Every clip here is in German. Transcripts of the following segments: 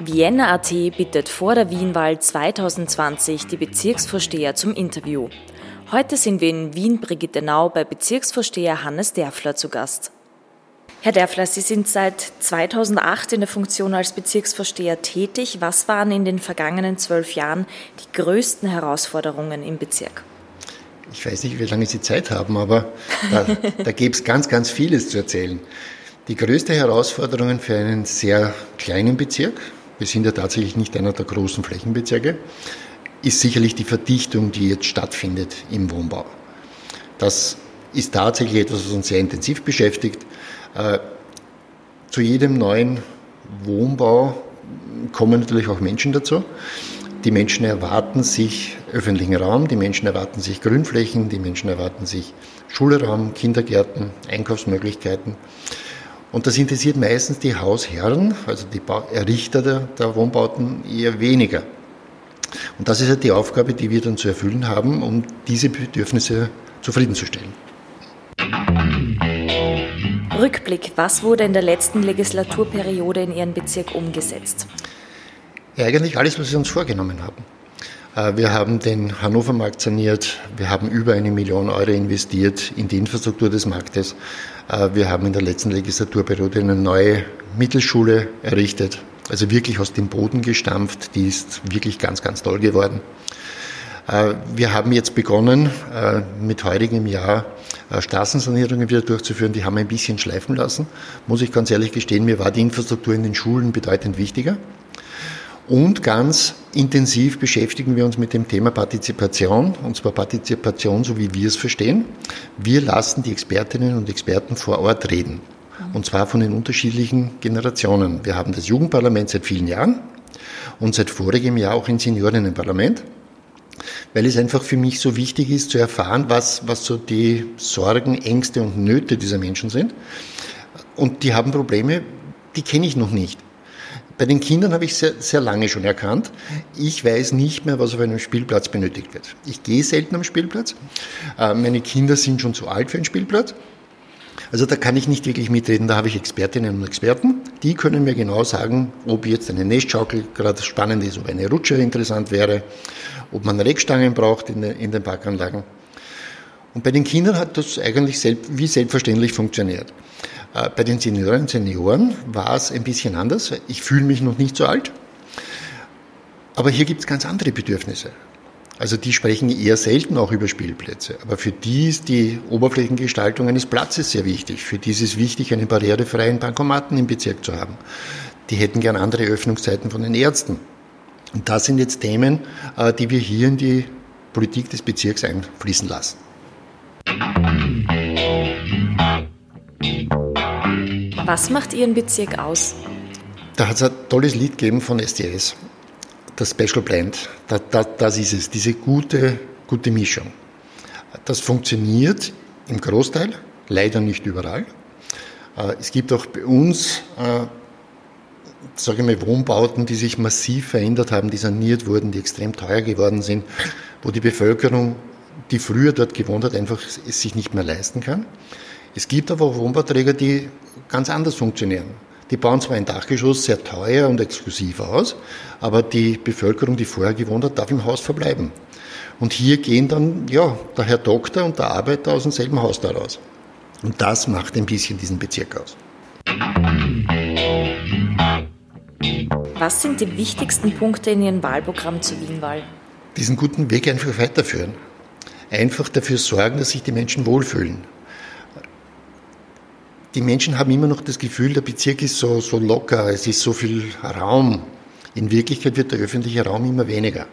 Vienna.at bittet vor der Wienwahl 2020 die Bezirksvorsteher zum Interview. Heute sind wir in Wien-Brigittenau bei Bezirksvorsteher Hannes Derfler zu Gast. Herr Derfler, Sie sind seit 2008 in der Funktion als Bezirksvorsteher tätig. Was waren in den vergangenen zwölf Jahren die größten Herausforderungen im Bezirk? Ich weiß nicht, wie lange Sie Zeit haben, aber da, da gäbe es ganz, ganz vieles zu erzählen. Die größte Herausforderung für einen sehr kleinen Bezirk, wir sind ja tatsächlich nicht einer der großen Flächenbezirke, ist sicherlich die Verdichtung, die jetzt stattfindet im Wohnbau. Das ist tatsächlich etwas, was uns sehr intensiv beschäftigt. Äh, zu jedem neuen Wohnbau kommen natürlich auch Menschen dazu. Die Menschen erwarten sich öffentlichen Raum, die Menschen erwarten sich Grünflächen, die Menschen erwarten sich Schulraum, Kindergärten, Einkaufsmöglichkeiten. Und das interessiert meistens die Hausherren, also die Errichter der, der Wohnbauten, eher weniger. Und das ist ja die Aufgabe, die wir dann zu erfüllen haben, um diese Bedürfnisse zufriedenzustellen. Rückblick, was wurde in der letzten Legislaturperiode in Ihrem Bezirk umgesetzt? Ja, eigentlich alles, was wir uns vorgenommen haben. Äh, wir haben den Hannovermarkt saniert, wir haben über eine Million Euro investiert in die Infrastruktur des Marktes. Äh, wir haben in der letzten Legislaturperiode eine neue Mittelschule errichtet, also wirklich aus dem Boden gestampft. Die ist wirklich ganz, ganz toll geworden. Äh, wir haben jetzt begonnen, mit heutigem Jahr Straßensanierungen wieder durchzuführen. Die haben wir ein bisschen schleifen lassen. Muss ich ganz ehrlich gestehen, mir war die Infrastruktur in den Schulen bedeutend wichtiger. Und ganz intensiv beschäftigen wir uns mit dem Thema Partizipation, und zwar Partizipation, so wie wir es verstehen. Wir lassen die Expertinnen und Experten vor Ort reden. Und zwar von den unterschiedlichen Generationen. Wir haben das Jugendparlament seit vielen Jahren und seit vorigem Jahr auch ein Seniorinnenparlament, weil es einfach für mich so wichtig ist zu erfahren, was, was so die Sorgen, Ängste und Nöte dieser Menschen sind. Und die haben Probleme, die kenne ich noch nicht. Bei den Kindern habe ich sehr, sehr lange schon erkannt, ich weiß nicht mehr, was auf einem Spielplatz benötigt wird. Ich gehe selten am Spielplatz. Äh, meine Kinder sind schon zu alt für einen Spielplatz. Also da kann ich nicht wirklich mitreden, da habe ich Expertinnen und Experten, die können mir genau sagen, ob jetzt eine Nestschaukel gerade spannend ist, ob eine Rutsche interessant wäre, ob man Reckstangen braucht in, in den Parkanlagen. Und bei den Kindern hat das eigentlich wie selbstverständlich funktioniert. Äh, bei den Seniorinnen und Senioren war es ein bisschen anders. Ich fühle mich noch nicht so alt. Aber hier gibt es ganz andere Bedürfnisse. Also die sprechen eher selten auch über Spielplätze. Aber für die ist die Oberflächengestaltung eines Platzes sehr wichtig. Für die ist es wichtig, einen barrierefreien Bankomaten im Bezirk zu haben. Die hätten gern andere Öffnungszeiten von den Ärzten. Und das sind jetzt Themen, äh, die wir hier in die Politik des Bezirks einfließen lassen. Was macht Ihren Bezirk aus? Da hat es ein tolles Lied gegeben von STS, das Special Blend. Da, da, das ist es, diese gute, gute Mischung. Das funktioniert im Großteil, leider nicht überall. Äh, es gibt auch bei uns, äh, sage ich mal, Wohnbauten, die sich massiv verändert haben, die saniert wurden, die extrem teuer geworden sind, wo die Bevölkerung, die früher dort gewohnt hat, einfach es sich nicht mehr leisten kann. Es gibt aber auch Wohnbauträger, die ganz anders funktionieren. Die bauen zwar ein Dachgeschoss sehr teuer und exklusiv aus, aber die Bevölkerung, die vorher gewohnt hat, darf im Haus verbleiben. Und hier gehen dann, ja, der Herr Doktor und der Arbeiter aus demselben Haus daraus. Und das macht ein bisschen diesen Bezirk aus. Was sind die wichtigsten Punkte in Ihrem Wahlprogramm zur Wienwahl? Diesen guten Weg einfach weiterführen. Einfach dafür sorgen, dass sich die Menschen wohlfühlen die Menschen haben immer noch das Gefühl, der Bezirk ist so, so locker, es ist so viel Raum. In Wirklichkeit wird der öffentliche Raum immer weniger.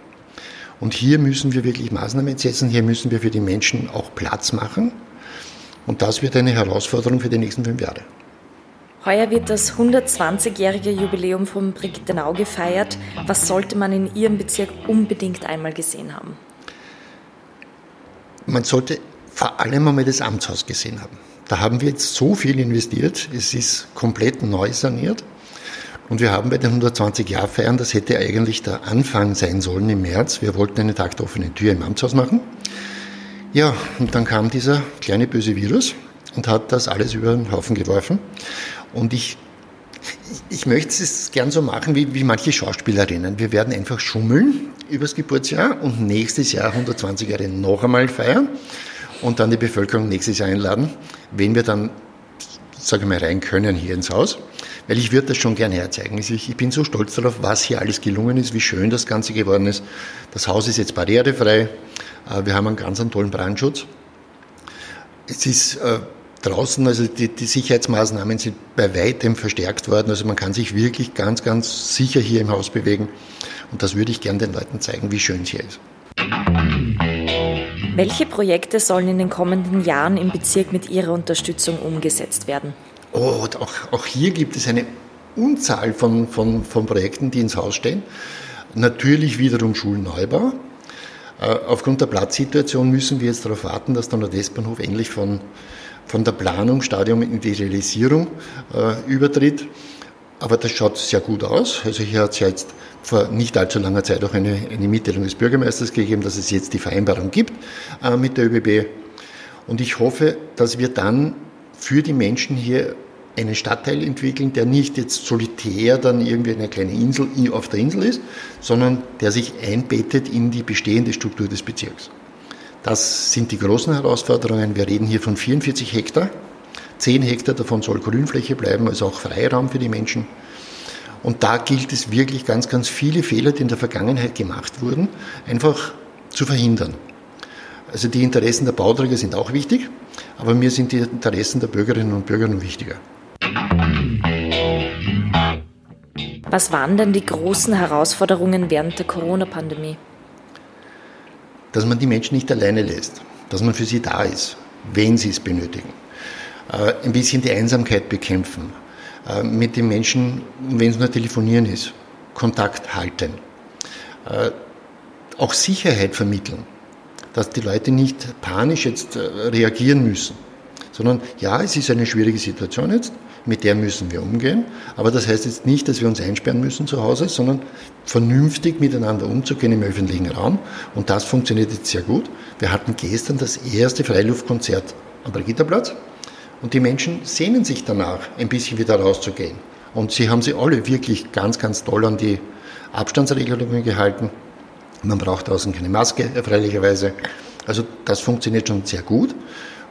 Und hier müssen wir wirklich Maßnahmen setzen, hier müssen wir für die Menschen auch Platz machen. Und das wird eine Herausforderung für die nächsten fünf Jahre. Heuer wird das 120-jährige Jubiläum von Brigittenau gefeiert. Was sollte man in Ihrem Bezirk unbedingt einmal gesehen haben? Man sollte vor allem einmal das Amtshaus gesehen haben. Da haben wir jetzt so viel investiert. Es ist komplett neu saniert. Und wir haben bei den 120 Jahr feiern, das hätte eigentlich der Anfang sein sollen im März. Wir wollten eine offenen Tür im Amtshaus machen. Ja, und dann kam dieser kleine böse Virus und hat das alles über den Haufen geworfen. Und ich, ich möchte es gern so machen wie, wie manche Schauspielerinnen. Wir werden einfach schummeln übers Geburtsjahr und nächstes Jahr 120 Jahre noch einmal feiern und dann die Bevölkerung nächstes Jahr einladen, wenn wir dann, sage ich mal, rein können hier ins Haus. Weil ich würde das schon gern herzeigen. Also ich, bin so stolz darauf, was hier alles gelungen ist, wie schön das Ganze geworden ist. Das Haus ist jetzt barrierefrei. Äh, wir haben einen ganz tollen Brandschutz. Es ist äh, draußen, also die, die, Sicherheitsmaßnahmen sind bei weitem verstärkt worden. Also man kann sich wirklich ganz, ganz sicher hier im Haus bewegen. Und das würde ich gern den Leuten zeigen, wie schön es hier ist. Welche Projekte sollen in den kommenden Jahren im Bezirk mit Ihrer Unterstützung umgesetzt werden? Oh, auch, auch hier gibt es eine Unzahl von, von, von Projekten, die ins Haus stehen. Natürlich wiederum Schulneubau. Äh, aufgrund der Platzsituation müssen wir jetzt darauf warten, dass der Nordwestbahnhof endlich von von der Planungsstadium in die Realisierung äh, übertritt. Aber das schaut sehr gut aus. Also hier hat es ja jetzt vor nicht allzu langer Zeit auch eine, eine Mitteilung des Bürgermeisters gegeben, dass es jetzt die Vereinbarung gibt äh, mit der ÖBB. Und ich hoffe, dass wir dann für die Menschen hier einen Stadtteil entwickeln, der nicht jetzt solitär dann irgendwie eine kleine Insel auf der Insel ist, sondern der sich einbettet in die bestehende Struktur des Bezirks. Das sind die großen Herausforderungen. Wir reden hier von 44 Hektar. 10 Hektar davon soll Grünfläche bleiben, also auch Freiraum für die Menschen. Und da gilt es wirklich ganz, ganz viele Fehler, die in der Vergangenheit gemacht wurden, einfach zu verhindern. Also die Interessen der Bauträger sind auch wichtig, aber mir sind die Interessen der Bürgerinnen und Bürger nun wichtiger. Was waren denn die großen Herausforderungen während der Corona-Pandemie? dass man die Menschen nicht alleine lässt, dass man für sie da ist, wenn sie es benötigen. Äh, ein bisschen die Einsamkeit bekämpfen, äh, mit den Menschen, wenn es nur telefonieren ist, Kontakt halten, äh, auch Sicherheit vermitteln, dass die Leute nicht panisch jetzt reagieren müssen, sondern ja, es ist eine schwierige Situation jetzt, mit der müssen wir umgehen. Aber das heißt jetzt nicht, dass wir uns einsperren müssen zu Hause, sondern vernünftig miteinander umzugehen im öffentlichen Raum. Und das funktioniert jetzt sehr gut. Wir hatten gestern das erste Freiluftkonzert am Brigitterplatz und die Menschen sehnen sich danach, ein bisschen wieder rauszugehen. Und sie haben sich alle wirklich ganz, ganz toll an die Abstandsregelungen gehalten. Man braucht draußen keine Maske, erfreulicherweise. Also das funktioniert schon sehr gut.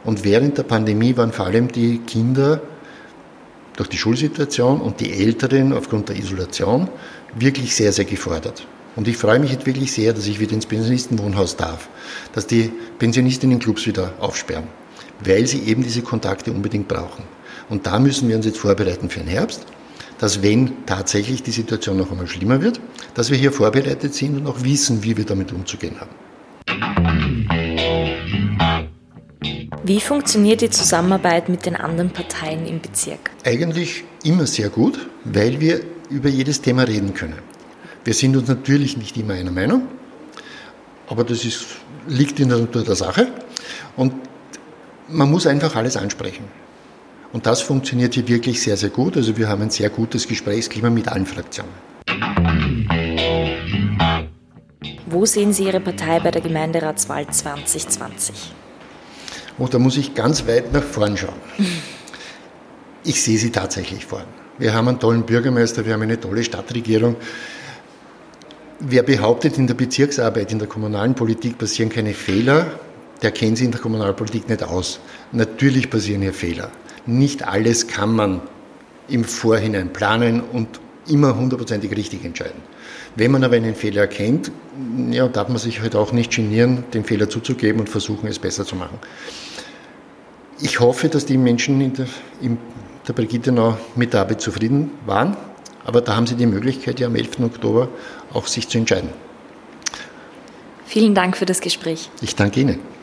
Und während der Pandemie waren vor allem die Kinder durch die Schulsituation und die Älteren aufgrund der Isolation wirklich sehr, sehr gefordert. Und ich freue mich jetzt wirklich sehr, dass ich wieder ins Pensionistenwohnhaus darf, dass die Pensionistinnenclubs wieder aufsperren, weil sie eben diese Kontakte unbedingt brauchen. Und da müssen wir uns jetzt vorbereiten für den Herbst, dass wenn tatsächlich die Situation noch einmal schlimmer wird, dass wir hier vorbereitet sind und auch wissen, wie wir damit umzugehen haben. Wie funktioniert die Zusammenarbeit mit den anderen Parteien im Bezirk? Eigentlich immer sehr gut, weil wir über jedes Thema reden können. Wir sind uns natürlich nicht immer einer Meinung, aber das ist, liegt in der Natur der Sache. Und man muss einfach alles ansprechen. Und das funktioniert hier wirklich sehr, sehr gut. Also wir haben ein sehr gutes Gesprächsklima mit allen Fraktionen. Wo sehen Sie Ihre Partei bei der Gemeinderatswahl 2020? Und da muss ich ganz weit nach vorn schauen. Ich sehe sie tatsächlich vorn. Wir haben einen tollen Bürgermeister, wir haben eine tolle Stadtregierung. Wer behauptet, in der Bezirksarbeit, in der kommunalen Politik passieren keine Fehler, der kennt sich in der Kommunalpolitik nicht aus. Natürlich passieren hier Fehler. Nicht alles kann man im Vorhinein planen und immer hundertprozentig richtig entscheiden. Wenn man aber einen Fehler erkennt, ja, darf man sich halt auch nicht genieren, den Fehler zuzugeben und versuchen, es besser zu machen. Ich hoffe, dass die Menschen in der, in der Brigittenau mit der Arbeit zufrieden waren, aber da haben sie die Möglichkeit, ja am 11. Oktober auch sich zu entscheiden. Vielen Dank für das Gespräch. Ich danke Ihnen.